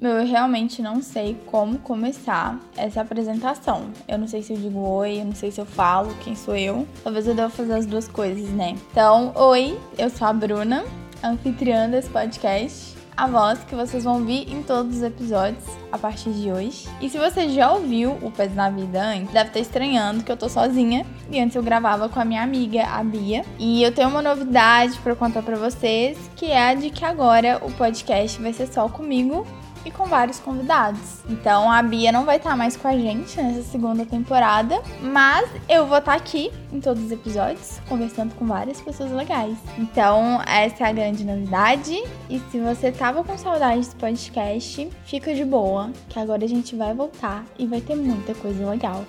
Meu, eu realmente não sei como começar essa apresentação. Eu não sei se eu digo oi, eu não sei se eu falo quem sou eu. Talvez eu deva fazer as duas coisas, né? Então, oi, eu sou a Bruna, anfitriã desse podcast a voz que vocês vão ouvir em todos os episódios a partir de hoje. E se você já ouviu o Pés na Vida antes, deve estar estranhando que eu tô sozinha. E antes eu gravava com a minha amiga, a Bia. E eu tenho uma novidade para contar para vocês, que é a de que agora o podcast vai ser só comigo e com vários convidados. Então a Bia não vai estar mais com a gente nessa segunda temporada, mas eu vou estar aqui em todos os episódios conversando com várias pessoas legais. Então essa é a grande novidade. E se você tava com saudade desse podcast, fica de boa, que agora a gente vai voltar e vai ter muita coisa legal.